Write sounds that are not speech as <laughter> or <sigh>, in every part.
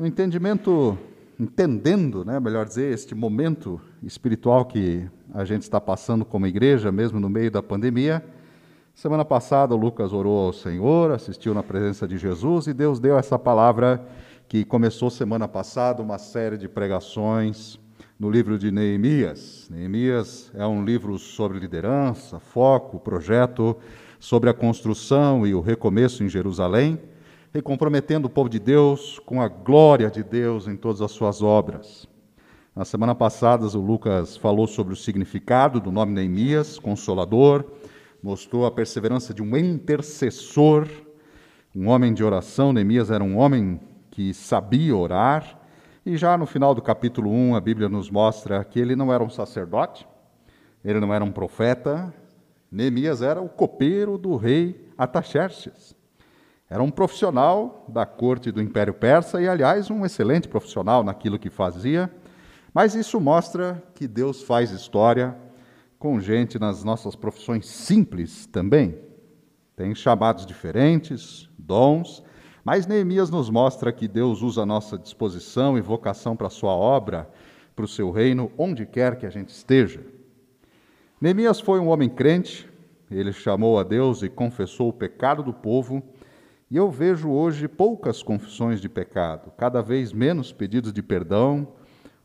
O entendimento, entendendo, né, melhor dizer, este momento espiritual que a gente está passando como igreja, mesmo no meio da pandemia. Semana passada, o Lucas orou ao Senhor, assistiu na presença de Jesus e Deus deu essa palavra que começou semana passada, uma série de pregações no livro de Neemias. Neemias é um livro sobre liderança, foco, projeto, sobre a construção e o recomeço em Jerusalém e comprometendo o povo de Deus com a glória de Deus em todas as suas obras. Na semana passada, o Lucas falou sobre o significado do nome Neemias, consolador, mostrou a perseverança de um intercessor, um homem de oração. Neemias era um homem que sabia orar. E já no final do capítulo 1, a Bíblia nos mostra que ele não era um sacerdote, ele não era um profeta. Neemias era o copeiro do rei Ataxerxes. Era um profissional da corte do Império Persa e, aliás, um excelente profissional naquilo que fazia. Mas isso mostra que Deus faz história com gente nas nossas profissões simples também. Tem chamados diferentes, dons, mas Neemias nos mostra que Deus usa a nossa disposição e vocação para a sua obra, para o seu reino, onde quer que a gente esteja. Neemias foi um homem crente, ele chamou a Deus e confessou o pecado do povo e eu vejo hoje poucas confissões de pecado, cada vez menos pedidos de perdão,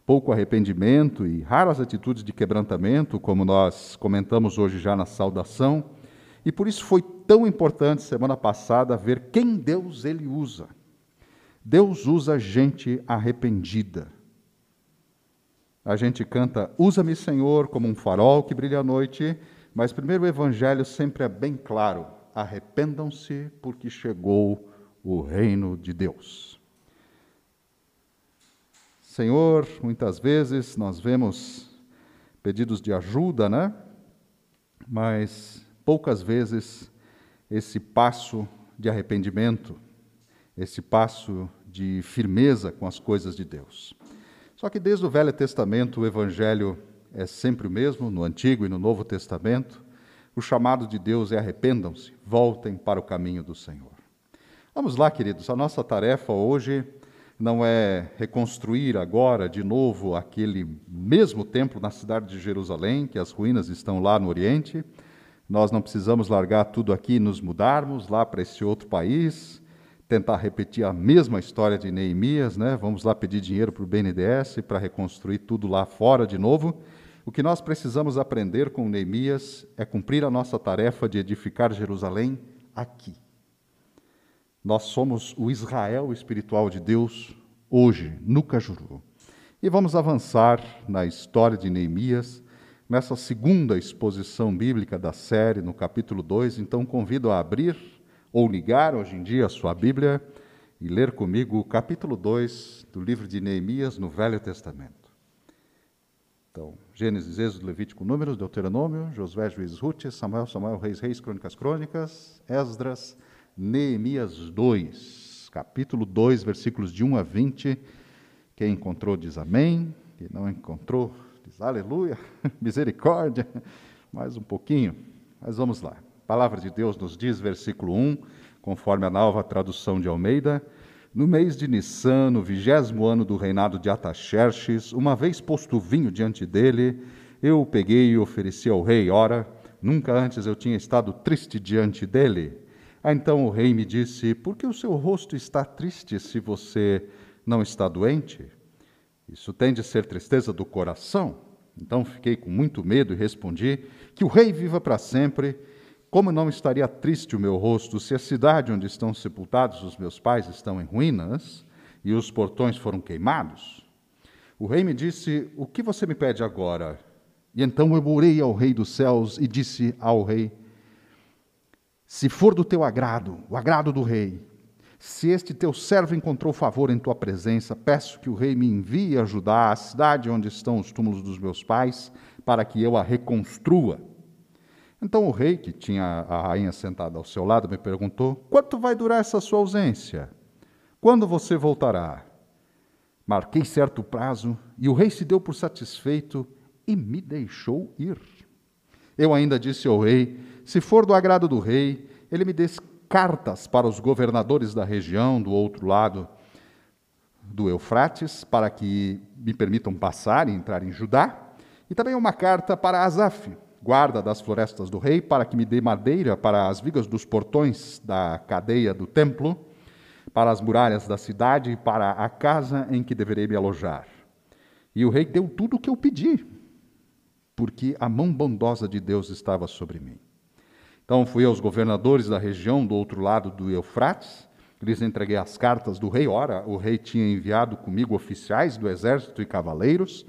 pouco arrependimento e raras atitudes de quebrantamento, como nós comentamos hoje já na saudação. E por isso foi tão importante semana passada ver quem Deus ele usa. Deus usa gente arrependida. A gente canta Usa-me, Senhor, como um farol que brilha à noite, mas primeiro o evangelho sempre é bem claro arrependam-se, porque chegou o reino de Deus. Senhor, muitas vezes nós vemos pedidos de ajuda, né? Mas poucas vezes esse passo de arrependimento, esse passo de firmeza com as coisas de Deus. Só que desde o Velho Testamento o evangelho é sempre o mesmo, no Antigo e no Novo Testamento. O chamado de Deus é arrependam-se, voltem para o caminho do Senhor. Vamos lá, queridos, a nossa tarefa hoje não é reconstruir agora de novo aquele mesmo templo na cidade de Jerusalém, que as ruínas estão lá no Oriente. Nós não precisamos largar tudo aqui e nos mudarmos lá para esse outro país, tentar repetir a mesma história de Neemias, né? Vamos lá pedir dinheiro para o BNDES para reconstruir tudo lá fora de novo. O que nós precisamos aprender com Neemias é cumprir a nossa tarefa de edificar Jerusalém aqui. Nós somos o Israel espiritual de Deus hoje, no Cajuru. E vamos avançar na história de Neemias, nessa segunda exposição bíblica da série, no capítulo 2. Então, convido a abrir ou ligar hoje em dia a sua Bíblia e ler comigo o capítulo 2 do livro de Neemias no Velho Testamento. Então, Gênesis, Êxodo, Levítico, Números, Deuteronômio, Josué, Juízes, Ruth, Samuel, Samuel, Reis, Reis, Crônicas, Crônicas, Esdras, Neemias 2, capítulo 2, versículos de 1 a 20. Quem encontrou diz amém, quem não encontrou diz aleluia, <laughs> misericórdia. Mais um pouquinho, mas vamos lá. A palavra de Deus nos diz, versículo 1, conforme a nova tradução de Almeida. No mês de Nissan, no vigésimo ano do reinado de Ataxerxes, uma vez posto vinho diante dele, eu o peguei e ofereci ao rei. Ora, nunca antes eu tinha estado triste diante dele. Ah, então o rei me disse: Por que o seu rosto está triste se você não está doente? Isso tem de ser tristeza do coração. Então fiquei com muito medo e respondi: Que o rei viva para sempre como não estaria triste o meu rosto se a cidade onde estão sepultados os meus pais estão em ruínas e os portões foram queimados? O rei me disse: O que você me pede agora? E então eu orei ao rei dos céus e disse ao rei: Se for do teu agrado, o agrado do rei, se este teu servo encontrou favor em tua presença, peço que o rei me envie ajudar a cidade onde estão os túmulos dos meus pais, para que eu a reconstrua. Então o rei, que tinha a rainha sentada ao seu lado, me perguntou: Quanto vai durar essa sua ausência? Quando você voltará? Marquei certo prazo e o rei se deu por satisfeito e me deixou ir. Eu ainda disse ao rei: Se for do agrado do rei, ele me dê cartas para os governadores da região do outro lado do Eufrates para que me permitam passar e entrar em Judá, e também uma carta para Asaf, guarda das florestas do rei, para que me dê madeira para as vigas dos portões da cadeia do templo, para as muralhas da cidade e para a casa em que deverei me alojar. E o rei deu tudo o que eu pedi, porque a mão bondosa de Deus estava sobre mim. Então fui aos governadores da região do outro lado do Eufrates, lhes entreguei as cartas do rei. Ora, o rei tinha enviado comigo oficiais do exército e cavaleiros,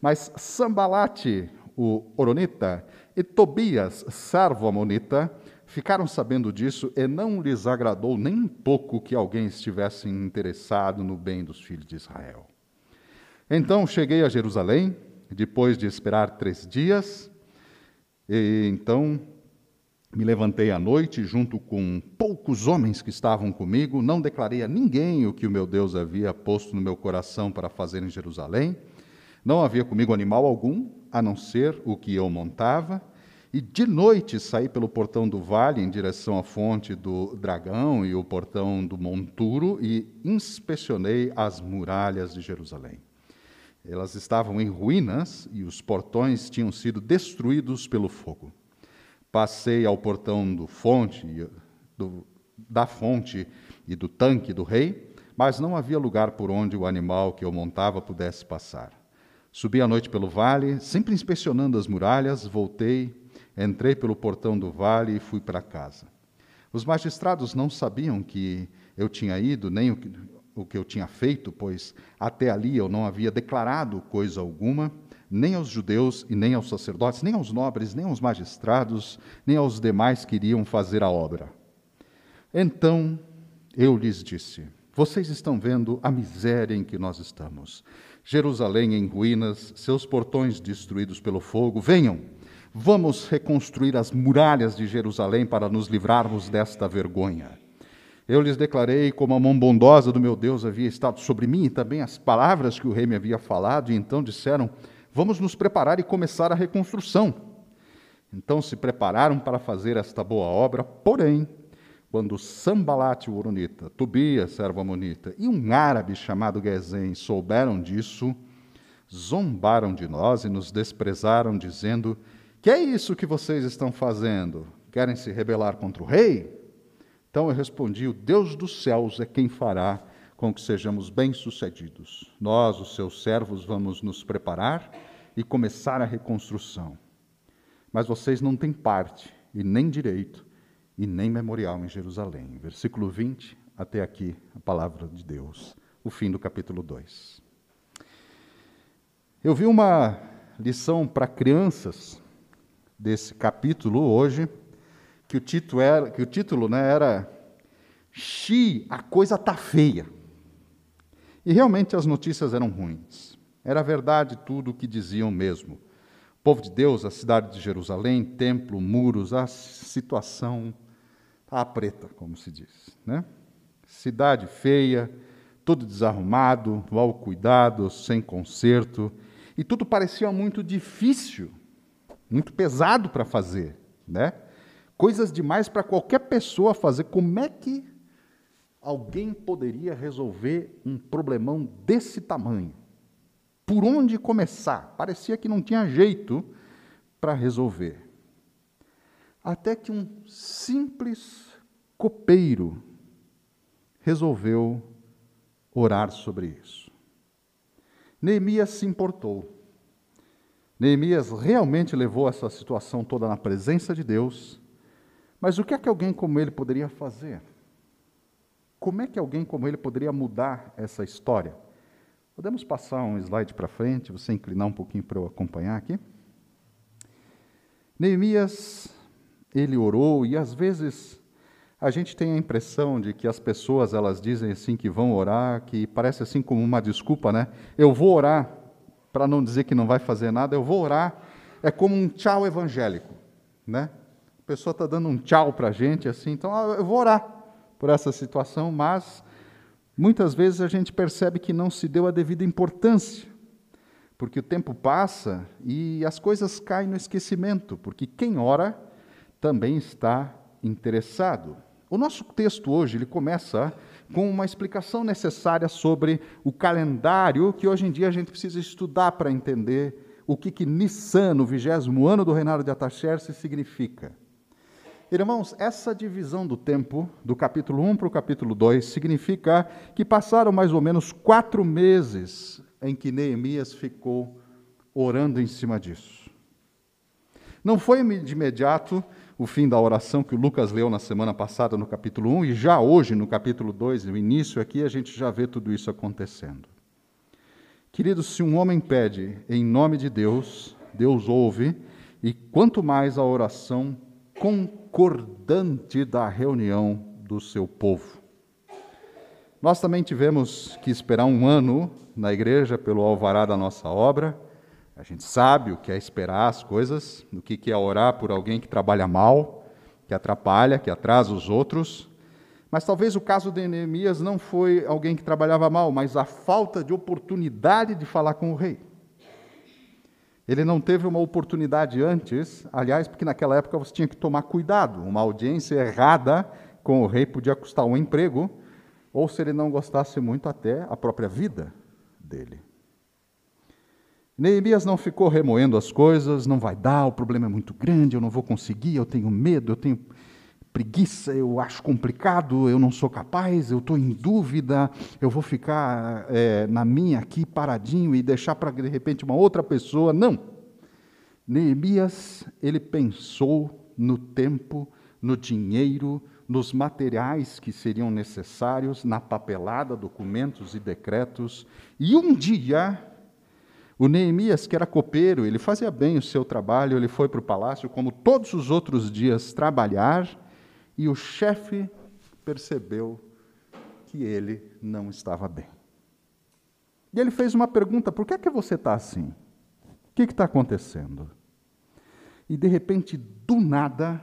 mas Sambalate, o Oronita, e Tobias, servo amonita, ficaram sabendo disso e não lhes agradou nem um pouco que alguém estivesse interessado no bem dos filhos de Israel. Então cheguei a Jerusalém, depois de esperar três dias, e então me levantei à noite junto com poucos homens que estavam comigo, não declarei a ninguém o que o meu Deus havia posto no meu coração para fazer em Jerusalém. Não havia comigo animal algum, a não ser o que eu montava. E de noite saí pelo portão do vale em direção à fonte do dragão e o portão do monturo e inspecionei as muralhas de Jerusalém. Elas estavam em ruínas e os portões tinham sido destruídos pelo fogo. Passei ao portão do fonte, do, da fonte e do tanque do rei, mas não havia lugar por onde o animal que eu montava pudesse passar. Subi à noite pelo vale, sempre inspecionando as muralhas, voltei, entrei pelo portão do vale e fui para casa. Os magistrados não sabiam que eu tinha ido, nem o que, o que eu tinha feito, pois até ali eu não havia declarado coisa alguma nem aos judeus e nem aos sacerdotes, nem aos nobres, nem aos magistrados, nem aos demais que iriam fazer a obra. Então eu lhes disse: Vocês estão vendo a miséria em que nós estamos. Jerusalém em ruínas, seus portões destruídos pelo fogo. Venham, vamos reconstruir as muralhas de Jerusalém para nos livrarmos desta vergonha. Eu lhes declarei como a mão bondosa do meu Deus havia estado sobre mim e também as palavras que o rei me havia falado, e então disseram: Vamos nos preparar e começar a reconstrução. Então se prepararam para fazer esta boa obra, porém, quando Sambalate, o Oronita, Tobias, servo amonita, e um árabe chamado Gezem souberam disso, zombaram de nós e nos desprezaram, dizendo: Que é isso que vocês estão fazendo? Querem se rebelar contra o rei? Então eu respondi: O Deus dos céus é quem fará com que sejamos bem-sucedidos. Nós, os seus servos, vamos nos preparar e começar a reconstrução. Mas vocês não têm parte, e nem direito, e nem memorial em Jerusalém. Versículo 20, até aqui, a palavra de Deus, o fim do capítulo 2. Eu vi uma lição para crianças desse capítulo hoje, que o título era, que o título, né, era Xi, a coisa tá feia. E realmente as notícias eram ruins. Era verdade tudo o que diziam mesmo. O povo de Deus, a cidade de Jerusalém, templo, muros, a situação está preta, como se diz. Né? Cidade feia, tudo desarrumado, mal cuidado, sem conserto, e tudo parecia muito difícil, muito pesado para fazer. Né? Coisas demais para qualquer pessoa fazer. Como é que alguém poderia resolver um problemão desse tamanho? Por onde começar? Parecia que não tinha jeito para resolver. Até que um simples copeiro resolveu orar sobre isso. Neemias se importou. Neemias realmente levou essa situação toda na presença de Deus. Mas o que é que alguém como ele poderia fazer? Como é que alguém como ele poderia mudar essa história? Podemos passar um slide para frente, você inclinar um pouquinho para eu acompanhar aqui? Neemias, ele orou e às vezes a gente tem a impressão de que as pessoas elas dizem assim que vão orar, que parece assim como uma desculpa, né? Eu vou orar para não dizer que não vai fazer nada, eu vou orar é como um tchau evangélico, né? A pessoa está dando um tchau para a gente assim, então ah, eu vou orar por essa situação, mas muitas vezes a gente percebe que não se deu a devida importância, porque o tempo passa e as coisas caem no esquecimento, porque quem ora também está interessado. O nosso texto hoje ele começa com uma explicação necessária sobre o calendário que hoje em dia a gente precisa estudar para entender o que, que Nissan, no vigésimo ano do reinado de Ataxerxes, significa. Irmãos, essa divisão do tempo, do capítulo 1 para o capítulo 2, significa que passaram mais ou menos quatro meses em que Neemias ficou orando em cima disso. Não foi de imediato o fim da oração que o Lucas leu na semana passada no capítulo 1, e já hoje, no capítulo 2, no início aqui, a gente já vê tudo isso acontecendo. Queridos, se um homem pede em nome de Deus, Deus ouve, e quanto mais a oração concordante da reunião do seu povo. Nós também tivemos que esperar um ano na igreja pelo alvará da nossa obra. A gente sabe o que é esperar as coisas, o que é orar por alguém que trabalha mal, que atrapalha, que atrasa os outros. Mas talvez o caso de Neemias não foi alguém que trabalhava mal, mas a falta de oportunidade de falar com o rei. Ele não teve uma oportunidade antes, aliás, porque naquela época você tinha que tomar cuidado. Uma audiência errada com o rei podia custar um emprego, ou se ele não gostasse muito, até a própria vida dele. Neemias não ficou remoendo as coisas, não vai dar, o problema é muito grande, eu não vou conseguir, eu tenho medo, eu tenho preguiça, eu acho complicado, eu não sou capaz, eu estou em dúvida, eu vou ficar é, na minha aqui paradinho e deixar para de repente uma outra pessoa. Não. Neemias, ele pensou no tempo, no dinheiro, nos materiais que seriam necessários, na papelada, documentos e decretos, e um dia o Neemias, que era copeiro, ele fazia bem o seu trabalho, ele foi para o palácio, como todos os outros dias, trabalhar, e o chefe percebeu que ele não estava bem. E ele fez uma pergunta: por que é que você está assim? O que está acontecendo? E de repente, do nada,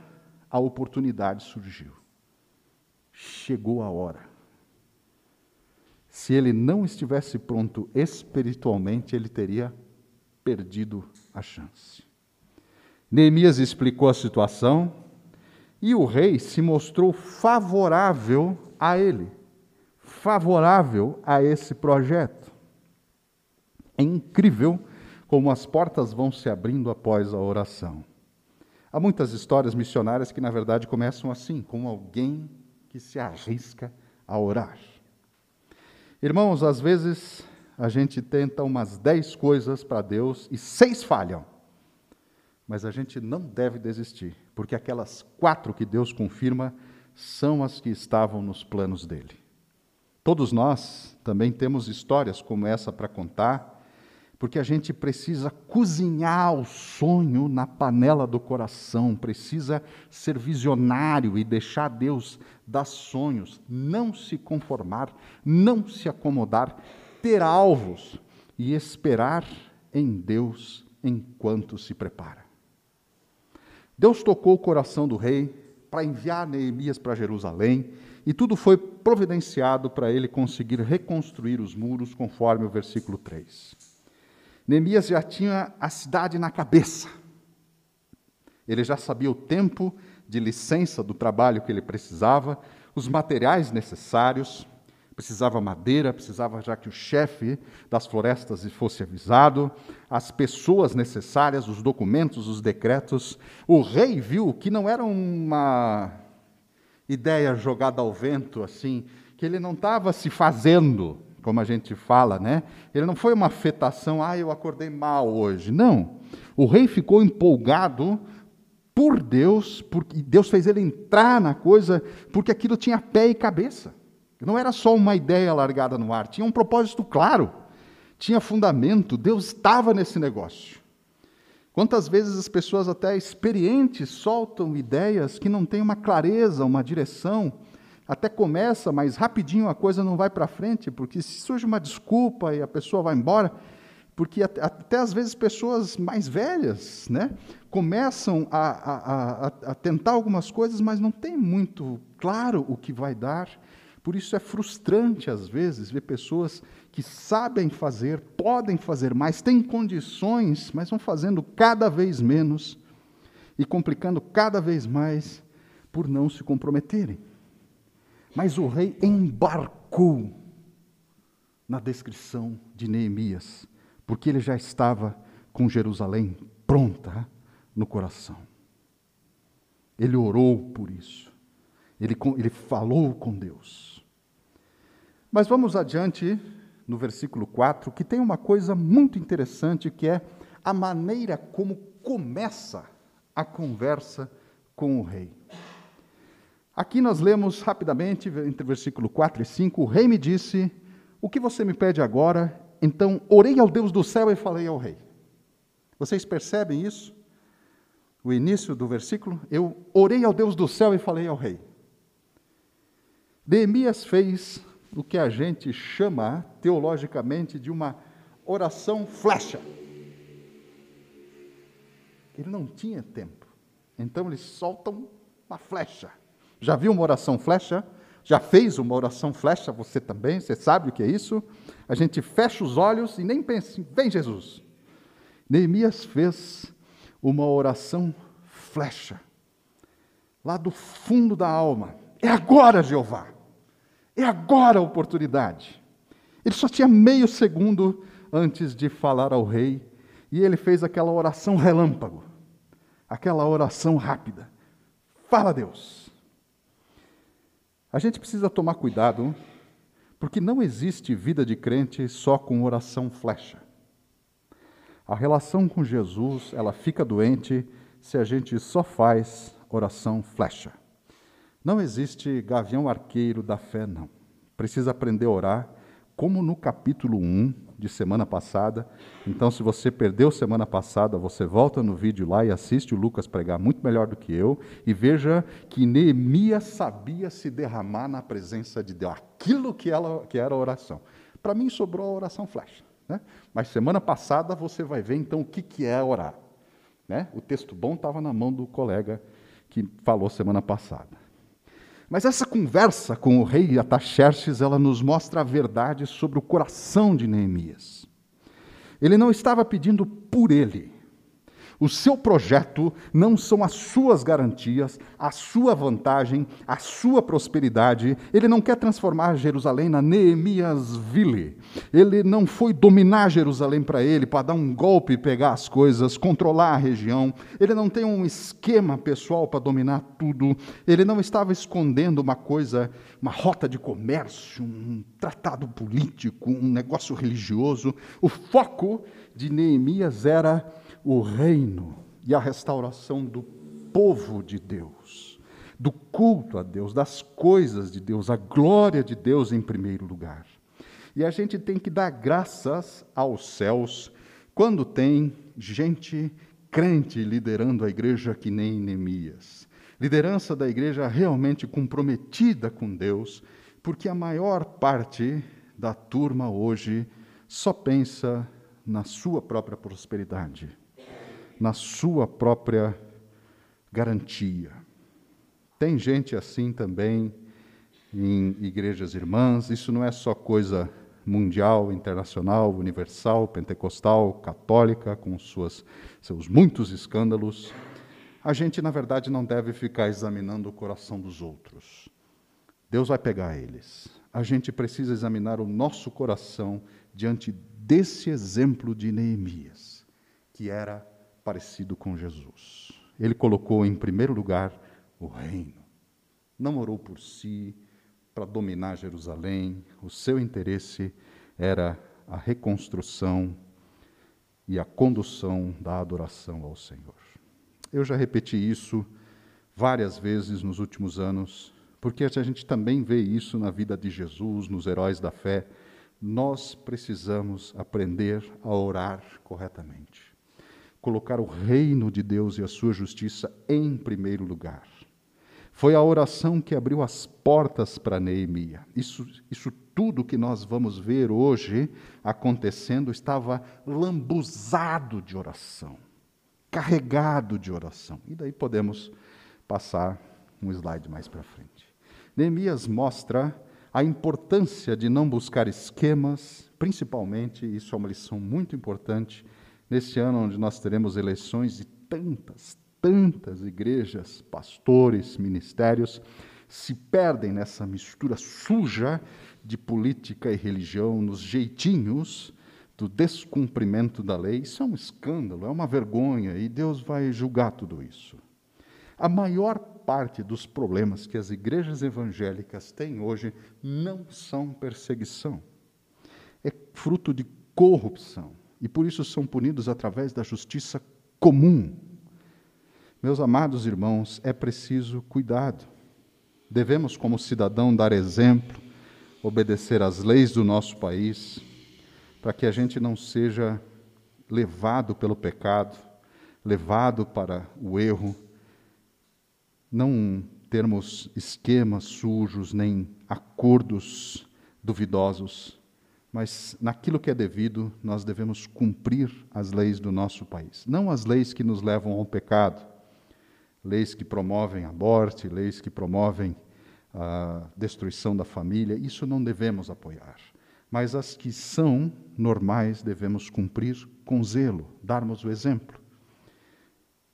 a oportunidade surgiu. Chegou a hora se ele não estivesse pronto espiritualmente, ele teria perdido a chance. Neemias explicou a situação e o rei se mostrou favorável a ele, favorável a esse projeto. É incrível como as portas vão se abrindo após a oração. Há muitas histórias missionárias que, na verdade, começam assim, com alguém que se arrisca a orar. Irmãos, às vezes a gente tenta umas dez coisas para Deus e seis falham. Mas a gente não deve desistir, porque aquelas quatro que Deus confirma são as que estavam nos planos dele. Todos nós também temos histórias como essa para contar porque a gente precisa cozinhar o sonho na panela do coração, precisa ser visionário e deixar Deus dar sonhos, não se conformar, não se acomodar, ter alvos e esperar em Deus enquanto se prepara. Deus tocou o coração do rei para enviar Neemias para Jerusalém, e tudo foi providenciado para ele conseguir reconstruir os muros, conforme o versículo 3. Neemias já tinha a cidade na cabeça. Ele já sabia o tempo de licença do trabalho que ele precisava, os materiais necessários, precisava madeira, precisava já que o chefe das florestas fosse avisado, as pessoas necessárias, os documentos, os decretos. O rei viu que não era uma ideia jogada ao vento assim, que ele não estava se fazendo, como a gente fala, né? Ele não foi uma afetação, ah, eu acordei mal hoje. Não. O rei ficou empolgado por Deus, porque Deus fez ele entrar na coisa, porque aquilo tinha pé e cabeça. Não era só uma ideia largada no ar, tinha um propósito claro, tinha fundamento, Deus estava nesse negócio. Quantas vezes as pessoas, até experientes, soltam ideias que não têm uma clareza, uma direção, até começa, mas rapidinho a coisa não vai para frente, porque se surge uma desculpa e a pessoa vai embora, porque até, até às vezes pessoas mais velhas né, começam a, a, a, tentar algumas coisas, mas não tem muito claro o que vai dar. Por isso é frustrante, às vezes, ver pessoas que sabem fazer, podem fazer mais, têm condições, mas vão fazendo cada vez menos e complicando cada vez mais por não se comprometerem. Mas o rei embarcou na descrição de Neemias, porque ele já estava com Jerusalém pronta no coração. Ele orou por isso. Ele, ele falou com Deus. Mas vamos adiante no versículo 4, que tem uma coisa muito interessante que é a maneira como começa a conversa com o rei. Aqui nós lemos rapidamente, entre versículo 4 e 5, o rei me disse: O que você me pede agora? Então orei ao Deus do céu e falei ao rei. Vocês percebem isso? O início do versículo, eu orei ao Deus do céu e falei ao rei. Neemias fez o que a gente chama teologicamente de uma oração flecha. Ele não tinha tempo. Então eles soltam uma flecha. Já viu uma oração flecha? Já fez uma oração flecha você também? Você sabe o que é isso? A gente fecha os olhos e nem pensa, assim, vem Jesus. Neemias fez uma oração flecha, lá do fundo da alma. É agora, Jeová. É agora a oportunidade. Ele só tinha meio segundo antes de falar ao rei, e ele fez aquela oração relâmpago, aquela oração rápida. Fala, Deus. A gente precisa tomar cuidado, porque não existe vida de crente só com oração flecha. A relação com Jesus, ela fica doente se a gente só faz oração flecha. Não existe gavião arqueiro da fé, não. Precisa aprender a orar, como no capítulo 1 de semana passada. Então, se você perdeu semana passada, você volta no vídeo lá e assiste o Lucas pregar muito melhor do que eu e veja que Neemias sabia se derramar na presença de Deus, aquilo que, ela, que era a oração. Para mim, sobrou a oração flecha. Né? Mas semana passada você vai ver então o que, que é orar. Né? O texto bom estava na mão do colega que falou semana passada. Mas essa conversa com o rei Ataxerxes, ela nos mostra a verdade sobre o coração de Neemias. Ele não estava pedindo por ele, o seu projeto não são as suas garantias, a sua vantagem, a sua prosperidade. Ele não quer transformar Jerusalém na Neemiasville. Ele não foi dominar Jerusalém para ele, para dar um golpe pegar as coisas, controlar a região. Ele não tem um esquema pessoal para dominar tudo. Ele não estava escondendo uma coisa, uma rota de comércio, um tratado político, um negócio religioso. O foco de Neemias era o reino e a restauração do povo de Deus, do culto a Deus, das coisas de Deus, a glória de Deus em primeiro lugar. E a gente tem que dar graças aos céus quando tem gente crente liderando a igreja que nem Neemias. Liderança da igreja realmente comprometida com Deus, porque a maior parte da turma hoje só pensa na sua própria prosperidade na sua própria garantia. Tem gente assim também em igrejas irmãs, isso não é só coisa mundial, internacional, universal, pentecostal, católica, com suas, seus muitos escândalos. A gente, na verdade, não deve ficar examinando o coração dos outros. Deus vai pegar eles. A gente precisa examinar o nosso coração diante desse exemplo de Neemias, que era parecido com Jesus. Ele colocou em primeiro lugar o reino. Não orou por si, para dominar Jerusalém. O seu interesse era a reconstrução e a condução da adoração ao Senhor. Eu já repeti isso várias vezes nos últimos anos, porque a gente também vê isso na vida de Jesus, nos heróis da fé. Nós precisamos aprender a orar corretamente colocar o reino de Deus e a sua justiça em primeiro lugar. Foi a oração que abriu as portas para Neemia. Isso, isso tudo que nós vamos ver hoje acontecendo estava lambuzado de oração, carregado de oração. E daí podemos passar um slide mais para frente. Neemias mostra a importância de não buscar esquemas, principalmente, isso é uma lição muito importante, neste ano onde nós teremos eleições de tantas, tantas igrejas, pastores, ministérios, se perdem nessa mistura suja de política e religião, nos jeitinhos do descumprimento da lei. Isso é um escândalo, é uma vergonha, e Deus vai julgar tudo isso. A maior parte dos problemas que as igrejas evangélicas têm hoje não são perseguição, é fruto de corrupção, e por isso são punidos através da justiça comum. Meus amados irmãos, é preciso cuidado. Devemos, como cidadão, dar exemplo, obedecer às leis do nosso país, para que a gente não seja levado pelo pecado, levado para o erro, não termos esquemas sujos, nem acordos duvidosos, mas naquilo que é devido, nós devemos cumprir as leis do nosso país, não as leis que nos levam ao pecado, leis que promovem a morte, leis que promovem a destruição da família, isso não devemos apoiar. Mas as que são normais devemos cumprir com zelo, darmos o exemplo.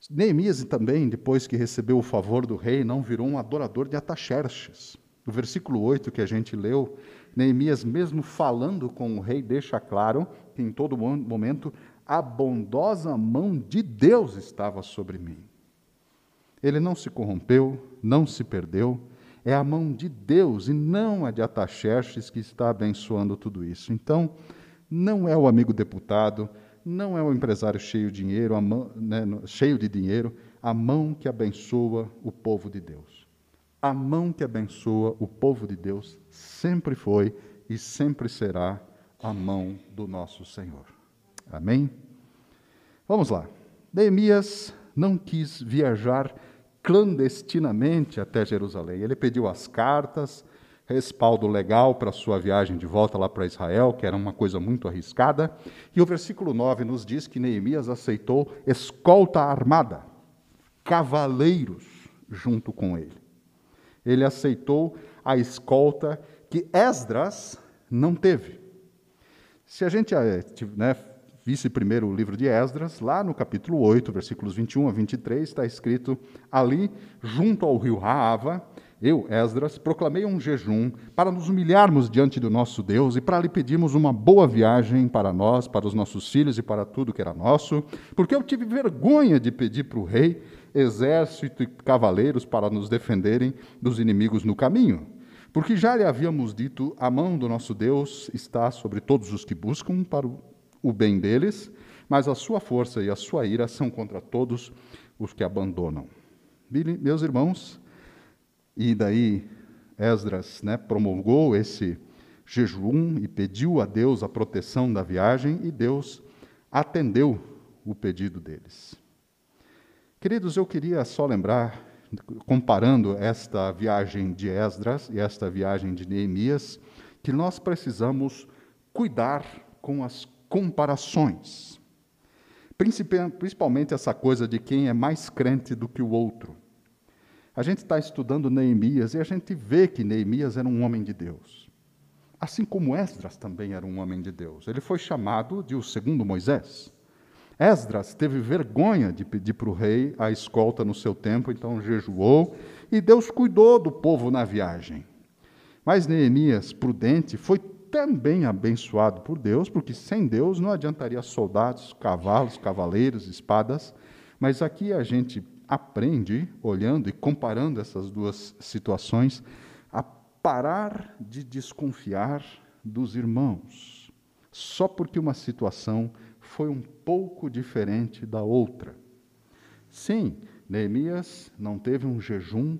Neemias também, depois que recebeu o favor do rei, não virou um adorador de Ataxerxes. No versículo 8 que a gente leu, Neemias, mesmo falando com o rei, deixa claro que em todo momento a bondosa mão de Deus estava sobre mim. Ele não se corrompeu, não se perdeu, é a mão de Deus e não a de Ataxerxes que está abençoando tudo isso. Então, não é o amigo deputado, não é o empresário cheio de dinheiro, mão, né, cheio de dinheiro, a mão que abençoa o povo de Deus. A mão que abençoa o povo de Deus sempre foi e sempre será a mão do nosso Senhor. Amém? Vamos lá. Neemias não quis viajar clandestinamente até Jerusalém. Ele pediu as cartas, respaldo legal para sua viagem de volta lá para Israel, que era uma coisa muito arriscada. E o versículo 9 nos diz que Neemias aceitou escolta armada, cavaleiros junto com ele. Ele aceitou a escolta que Esdras não teve. Se a gente eh, né, visse primeiro o livro de Esdras, lá no capítulo 8, versículos 21 a 23, está escrito: Ali, junto ao rio Raava, eu, Esdras, proclamei um jejum para nos humilharmos diante do nosso Deus e para lhe pedirmos uma boa viagem para nós, para os nossos filhos e para tudo que era nosso, porque eu tive vergonha de pedir para o rei exército e cavaleiros para nos defenderem dos inimigos no caminho. Porque já lhe havíamos dito: a mão do nosso Deus está sobre todos os que buscam para o bem deles, mas a sua força e a sua ira são contra todos os que abandonam. Meus irmãos, e daí Esdras né, promulgou esse jejum e pediu a Deus a proteção da viagem, e Deus atendeu o pedido deles. Queridos, eu queria só lembrar, comparando esta viagem de Esdras e esta viagem de Neemias, que nós precisamos cuidar com as comparações. Principalmente essa coisa de quem é mais crente do que o outro. A gente está estudando Neemias e a gente vê que Neemias era um homem de Deus. Assim como Esdras também era um homem de Deus. Ele foi chamado de o segundo Moisés. Esdras teve vergonha de pedir para o rei a escolta no seu tempo, então jejuou, e Deus cuidou do povo na viagem. Mas Neemias, prudente, foi também abençoado por Deus, porque sem Deus não adiantaria soldados, cavalos, cavaleiros, espadas. Mas aqui a gente aprende, olhando e comparando essas duas situações, a parar de desconfiar dos irmãos, só porque uma situação foi um pouco diferente da outra. Sim, Neemias não teve um jejum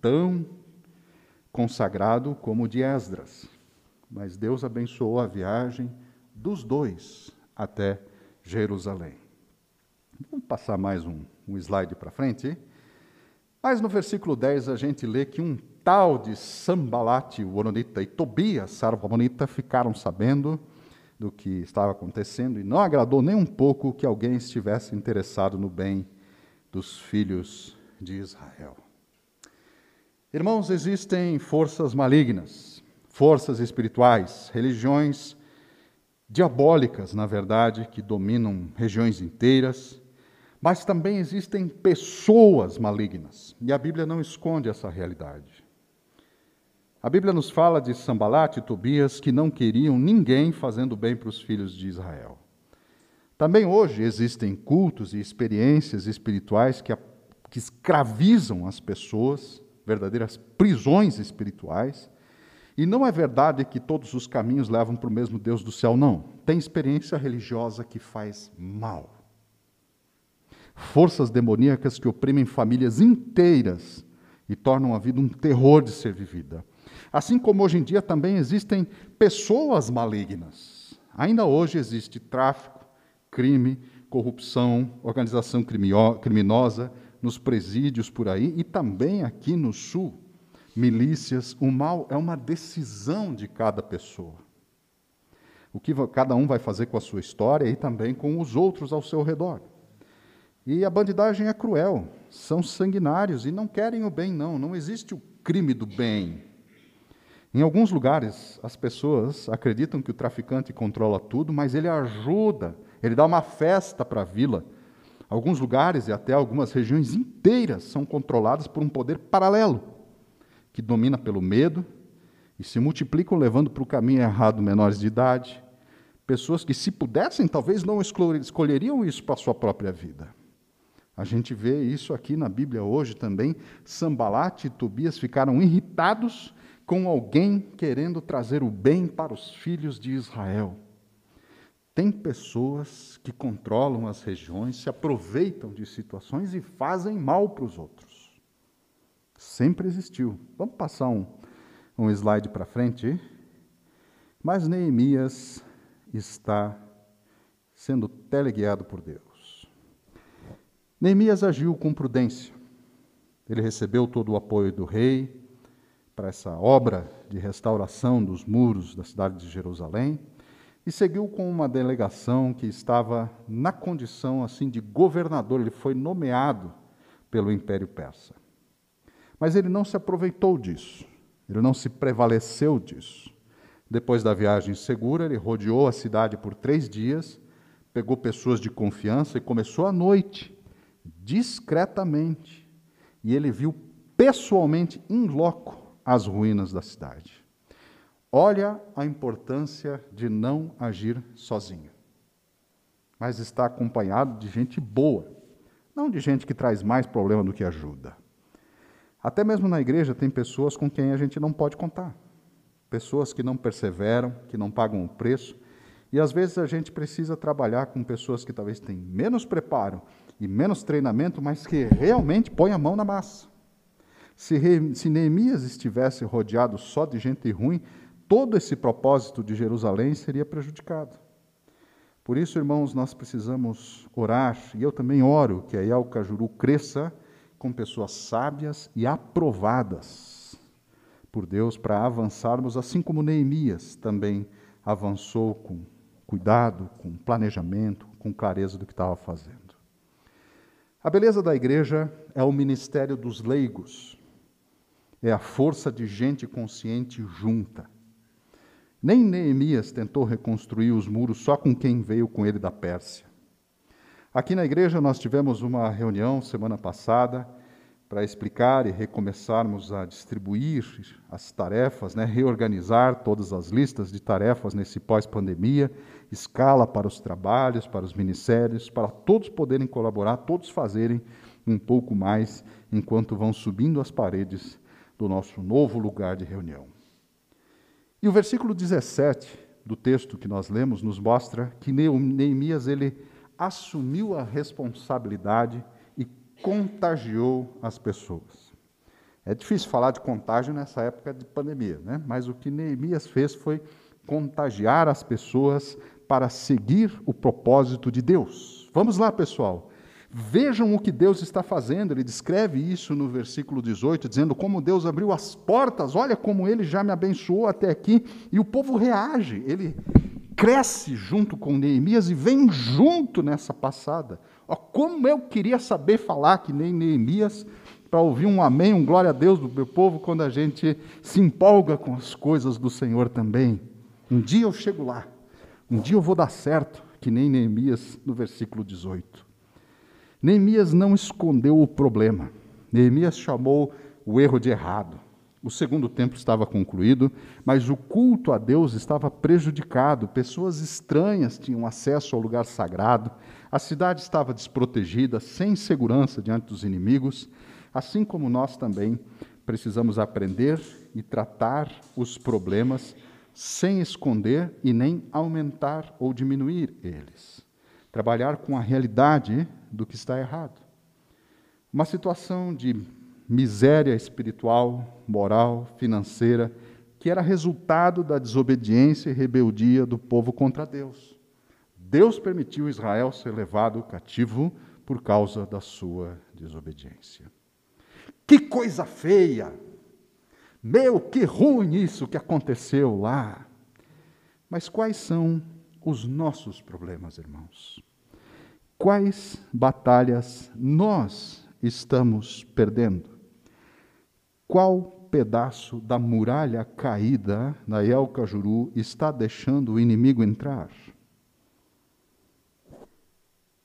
tão consagrado como o de Esdras mas Deus abençoou a viagem dos dois até Jerusalém. Vamos passar mais um, um slide para frente. Mas no versículo 10 a gente lê que um tal de Sambalate, o Oronita, e Tobias, Sarvamonita, ficaram sabendo do que estava acontecendo e não agradou nem um pouco que alguém estivesse interessado no bem dos filhos de Israel. Irmãos, existem forças malignas forças espirituais, religiões diabólicas, na verdade, que dominam regiões inteiras, mas também existem pessoas malignas, e a Bíblia não esconde essa realidade. A Bíblia nos fala de Sambalat e Tobias que não queriam ninguém fazendo bem para os filhos de Israel. Também hoje existem cultos e experiências espirituais que, que escravizam as pessoas, verdadeiras prisões espirituais. E não é verdade que todos os caminhos levam para o mesmo Deus do céu, não. Tem experiência religiosa que faz mal. Forças demoníacas que oprimem famílias inteiras e tornam a vida um terror de ser vivida. Assim como hoje em dia também existem pessoas malignas. Ainda hoje existe tráfico, crime, corrupção, organização criminosa nos presídios por aí e também aqui no sul. Milícias, o mal é uma decisão de cada pessoa. O que cada um vai fazer com a sua história e também com os outros ao seu redor. E a bandidagem é cruel, são sanguinários e não querem o bem, não. Não existe o crime do bem. Em alguns lugares, as pessoas acreditam que o traficante controla tudo, mas ele ajuda, ele dá uma festa para a vila. Alguns lugares e até algumas regiões inteiras são controladas por um poder paralelo, que domina pelo medo e se multiplicam levando para o caminho errado menores de idade, pessoas que, se pudessem, talvez não escolheriam isso para a sua própria vida. A gente vê isso aqui na Bíblia hoje também. Sambalat e Tobias ficaram irritados com alguém querendo trazer o bem para os filhos de Israel. Tem pessoas que controlam as regiões, se aproveitam de situações e fazem mal para os outros. Sempre existiu. Vamos passar um, um slide para frente. Mas Neemias está sendo teleguiado por Deus. Neemias agiu com prudência. Ele recebeu todo o apoio do rei, para essa obra de restauração dos muros da cidade de Jerusalém e seguiu com uma delegação que estava na condição assim de governador, ele foi nomeado pelo Império Persa. Mas ele não se aproveitou disso, ele não se prevaleceu disso. Depois da viagem segura, ele rodeou a cidade por três dias, pegou pessoas de confiança e começou à noite, discretamente. E ele viu pessoalmente, em loco, as ruínas da cidade. Olha a importância de não agir sozinho, mas está acompanhado de gente boa, não de gente que traz mais problema do que ajuda. Até mesmo na igreja tem pessoas com quem a gente não pode contar, pessoas que não perseveram, que não pagam o preço, e às vezes a gente precisa trabalhar com pessoas que talvez tenham menos preparo e menos treinamento, mas que realmente põem a mão na massa. Se, se Neemias estivesse rodeado só de gente ruim, todo esse propósito de Jerusalém seria prejudicado. Por isso, irmãos, nós precisamos orar, e eu também oro, que a Ial Cajuru cresça com pessoas sábias e aprovadas por Deus para avançarmos, assim como Neemias também avançou com cuidado, com planejamento, com clareza do que estava fazendo. A beleza da igreja é o ministério dos leigos, é a força de gente consciente junta. Nem Neemias tentou reconstruir os muros só com quem veio com ele da Pérsia. Aqui na igreja nós tivemos uma reunião semana passada para explicar e recomeçarmos a distribuir as tarefas, né, reorganizar todas as listas de tarefas nesse pós-pandemia, escala para os trabalhos, para os ministérios, para todos poderem colaborar, todos fazerem um pouco mais enquanto vão subindo as paredes do nosso novo lugar de reunião. E o versículo 17 do texto que nós lemos nos mostra que Neemias ele assumiu a responsabilidade e contagiou as pessoas. É difícil falar de contágio nessa época de pandemia, né? mas o que Neemias fez foi contagiar as pessoas para seguir o propósito de Deus. Vamos lá, pessoal. Vejam o que Deus está fazendo. Ele descreve isso no versículo 18, dizendo como Deus abriu as portas. Olha como ele já me abençoou até aqui. E o povo reage. Ele cresce junto com Neemias e vem junto nessa passada. Ó, como eu queria saber falar que nem Neemias para ouvir um amém, um glória a Deus do meu povo quando a gente se empolga com as coisas do Senhor também. Um dia eu chego lá. Um dia eu vou dar certo, que nem Neemias no versículo 18. Neemias não escondeu o problema. Neemias chamou o erro de errado. O segundo templo estava concluído, mas o culto a Deus estava prejudicado. Pessoas estranhas tinham acesso ao lugar sagrado. A cidade estava desprotegida, sem segurança diante dos inimigos, assim como nós também precisamos aprender e tratar os problemas sem esconder e nem aumentar ou diminuir eles. Trabalhar com a realidade do que está errado. Uma situação de miséria espiritual, moral, financeira, que era resultado da desobediência e rebeldia do povo contra Deus. Deus permitiu Israel ser levado cativo por causa da sua desobediência. Que coisa feia! Meu, que ruim isso que aconteceu lá! Mas quais são os nossos problemas, irmãos? Quais batalhas nós estamos perdendo? Qual pedaço da muralha caída na El Cajuru está deixando o inimigo entrar?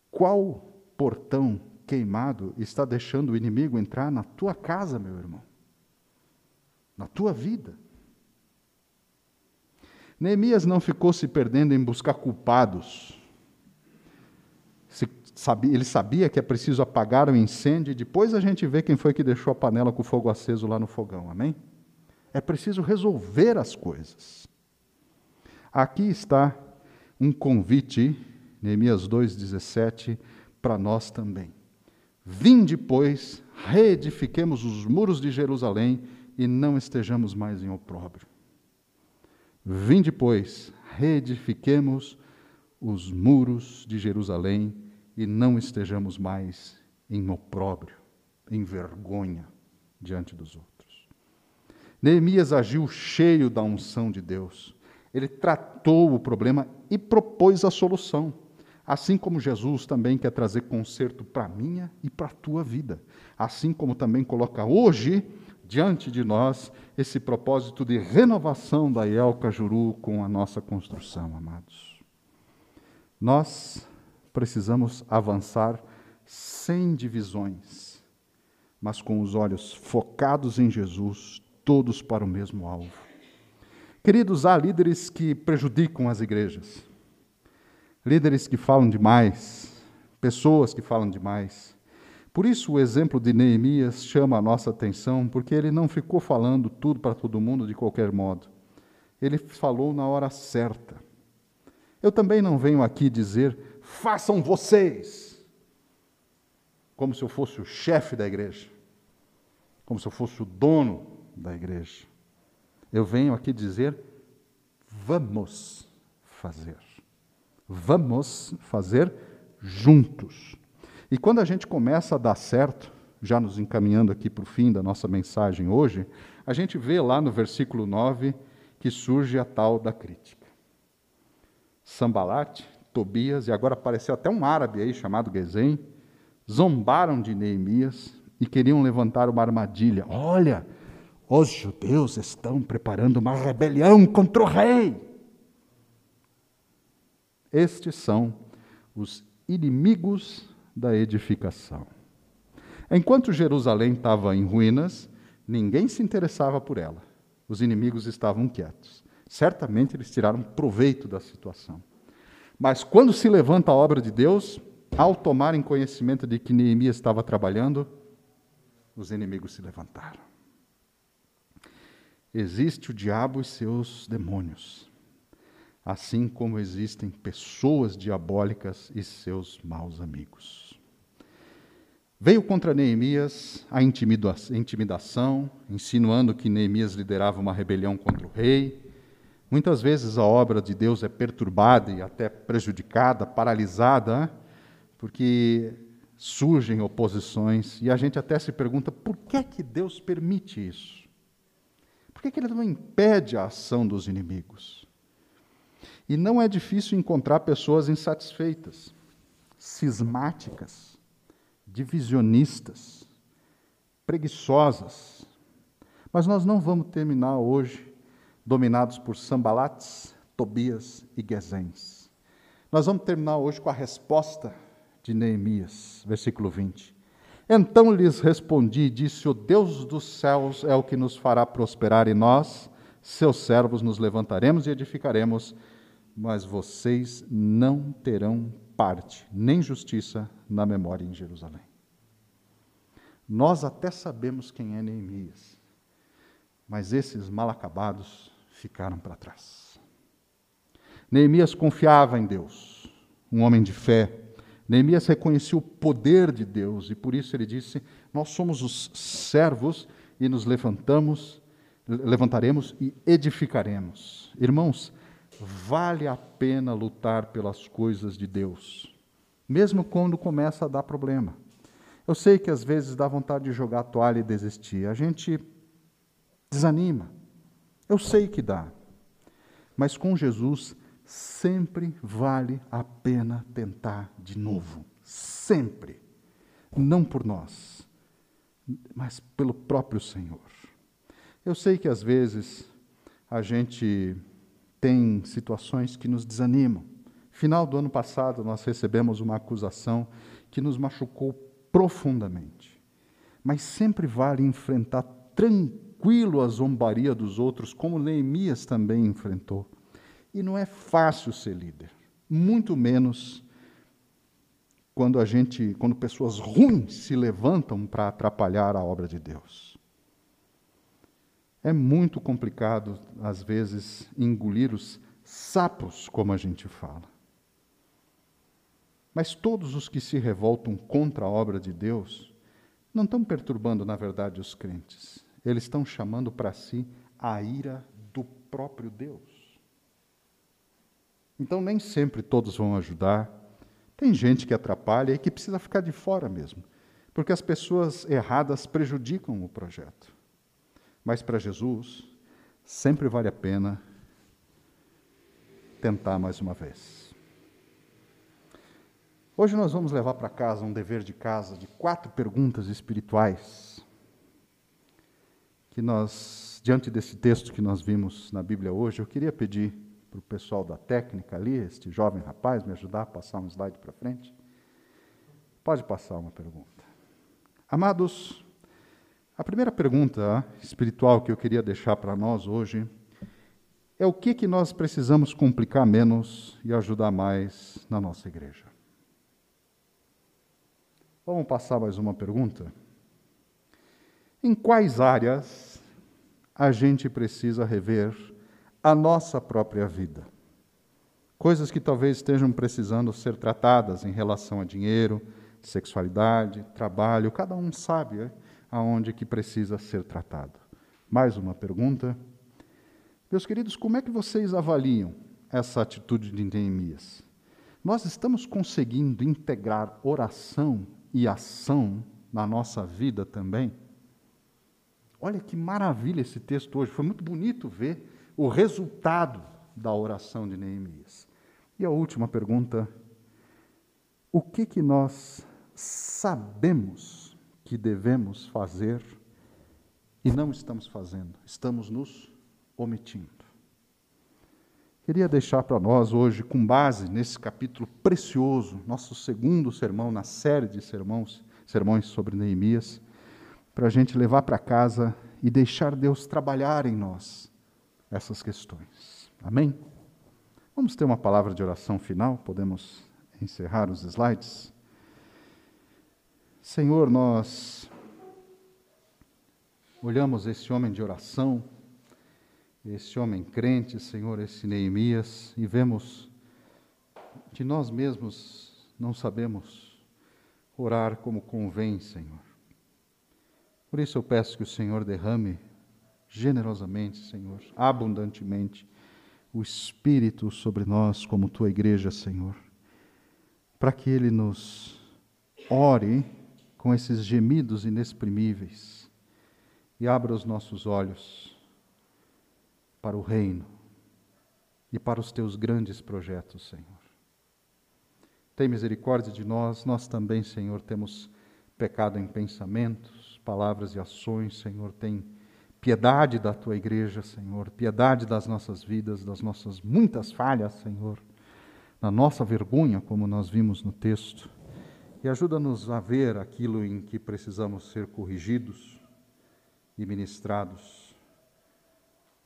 Qual portão queimado está deixando o inimigo entrar na tua casa, meu irmão? Na tua vida? Neemias não ficou se perdendo em buscar culpados. Ele sabia que é preciso apagar o incêndio e depois a gente vê quem foi que deixou a panela com o fogo aceso lá no fogão, amém? É preciso resolver as coisas. Aqui está um convite, Neemias 2,17, para nós também. Vinde, pois, reedifiquemos os muros de Jerusalém e não estejamos mais em opróbrio. Vinde, pois, reedifiquemos os muros de Jerusalém e não estejamos mais em opróbrio, em vergonha diante dos outros. Neemias agiu cheio da unção de Deus. Ele tratou o problema e propôs a solução. Assim como Jesus também quer trazer conserto para a minha e para a tua vida. Assim como também coloca hoje diante de nós esse propósito de renovação da El Cajuru com a nossa construção, amados. Nós precisamos avançar sem divisões, mas com os olhos focados em Jesus, todos para o mesmo alvo. Queridos, há líderes que prejudicam as igrejas, líderes que falam demais, pessoas que falam demais. Por isso, o exemplo de Neemias chama a nossa atenção, porque ele não ficou falando tudo para todo mundo de qualquer modo. Ele falou na hora certa. Eu também não venho aqui dizer façam vocês. Como se eu fosse o chefe da igreja, como se eu fosse o dono da igreja. Eu venho aqui dizer: vamos fazer. Vamos fazer juntos. E quando a gente começa a dar certo, já nos encaminhando aqui para o fim da nossa mensagem hoje, a gente vê lá no versículo 9 que surge a tal da crítica. Sambalate Tobias, e agora apareceu até um árabe aí chamado Gesem, zombaram de Neemias e queriam levantar uma armadilha. Olha, os judeus estão preparando uma rebelião contra o rei. Estes são os inimigos da edificação. Enquanto Jerusalém estava em ruínas, ninguém se interessava por ela. Os inimigos estavam quietos. Certamente eles tiraram proveito da situação. Mas quando se levanta a obra de Deus, ao tomarem conhecimento de que Neemias estava trabalhando, os inimigos se levantaram. Existe o diabo e seus demônios, assim como existem pessoas diabólicas e seus maus amigos. Veio contra Neemias a intimidação, insinuando que Neemias liderava uma rebelião contra o rei, Muitas vezes a obra de Deus é perturbada e até prejudicada, paralisada, porque surgem oposições e a gente até se pergunta por que que Deus permite isso? Por que, que ele não impede a ação dos inimigos? E não é difícil encontrar pessoas insatisfeitas, cismáticas, divisionistas, preguiçosas. Mas nós não vamos terminar hoje dominados por Sambalates, Tobias e Gesens. Nós vamos terminar hoje com a resposta de Neemias, versículo 20. Então lhes respondi e disse: O Deus dos céus é o que nos fará prosperar, e nós, seus servos, nos levantaremos e edificaremos, mas vocês não terão parte, nem justiça na memória em Jerusalém. Nós até sabemos quem é Neemias, mas esses mal acabados ficaram para trás. Neemias confiava em Deus, um homem de fé, Neemias reconhecia o poder de Deus e por isso ele disse: Nós somos os servos e nos levantamos, levantaremos e edificaremos. Irmãos, vale a pena lutar pelas coisas de Deus, mesmo quando começa a dar problema. Eu sei que às vezes dá vontade de jogar a toalha e desistir. A gente desanima. Eu sei que dá. Mas com Jesus sempre vale a pena tentar de novo. Sempre. Não por nós, mas pelo próprio Senhor. Eu sei que às vezes a gente tem situações que nos desanimam. Final do ano passado, nós recebemos uma acusação que nos machucou profundamente. Mas sempre vale enfrentar tranquilo a zombaria dos outros, como Neemias também enfrentou. E não é fácil ser líder, muito menos quando a gente, quando pessoas ruins se levantam para atrapalhar a obra de Deus. É muito complicado, às vezes, engolir os sapos, como a gente fala. Mas todos os que se revoltam contra a obra de Deus não estão perturbando, na verdade, os crentes. Eles estão chamando para si a ira do próprio Deus. Então, nem sempre todos vão ajudar. Tem gente que atrapalha e que precisa ficar de fora mesmo, porque as pessoas erradas prejudicam o projeto. Mas para Jesus, sempre vale a pena tentar mais uma vez. Hoje nós vamos levar para casa um dever de casa de quatro perguntas espirituais que nós, diante desse texto que nós vimos na Bíblia hoje, eu queria pedir para o pessoal da técnica ali, este jovem rapaz, me ajudar a passar um slide para frente? Pode passar uma pergunta. Amados, a primeira pergunta espiritual que eu queria deixar para nós hoje é o que, que nós precisamos complicar menos e ajudar mais na nossa igreja. Vamos passar mais uma pergunta? Em quais áreas a gente precisa rever a nossa própria vida. Coisas que talvez estejam precisando ser tratadas em relação a dinheiro, sexualidade, trabalho, cada um sabe é, aonde que precisa ser tratado. Mais uma pergunta. Meus queridos, como é que vocês avaliam essa atitude de Neemias? Nós estamos conseguindo integrar oração e ação na nossa vida também? Olha que maravilha esse texto hoje, foi muito bonito ver o resultado da oração de Neemias. E a última pergunta: o que que nós sabemos que devemos fazer e não estamos fazendo? Estamos nos omitindo. Queria deixar para nós hoje, com base nesse capítulo precioso, nosso segundo sermão na série de sermões, sermões sobre Neemias, para a gente levar para casa e deixar Deus trabalhar em nós essas questões. Amém? Vamos ter uma palavra de oração final, podemos encerrar os slides. Senhor, nós olhamos esse homem de oração, esse homem crente, Senhor, esse Neemias, e vemos que nós mesmos não sabemos orar como convém, Senhor. Por isso eu peço que o Senhor derrame generosamente, Senhor, abundantemente, o Espírito sobre nós, como tua igreja, Senhor, para que Ele nos ore com esses gemidos inexprimíveis e abra os nossos olhos para o reino e para os teus grandes projetos, Senhor. Tem misericórdia de nós, nós também, Senhor, temos pecado em pensamentos, palavras e ações, Senhor. Tem piedade da tua igreja, Senhor. Piedade das nossas vidas, das nossas muitas falhas, Senhor. Da nossa vergonha, como nós vimos no texto. E ajuda-nos a ver aquilo em que precisamos ser corrigidos e ministrados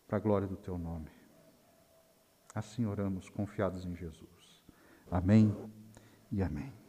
para a glória do teu nome. Assim oramos, confiados em Jesus. Amém e amém.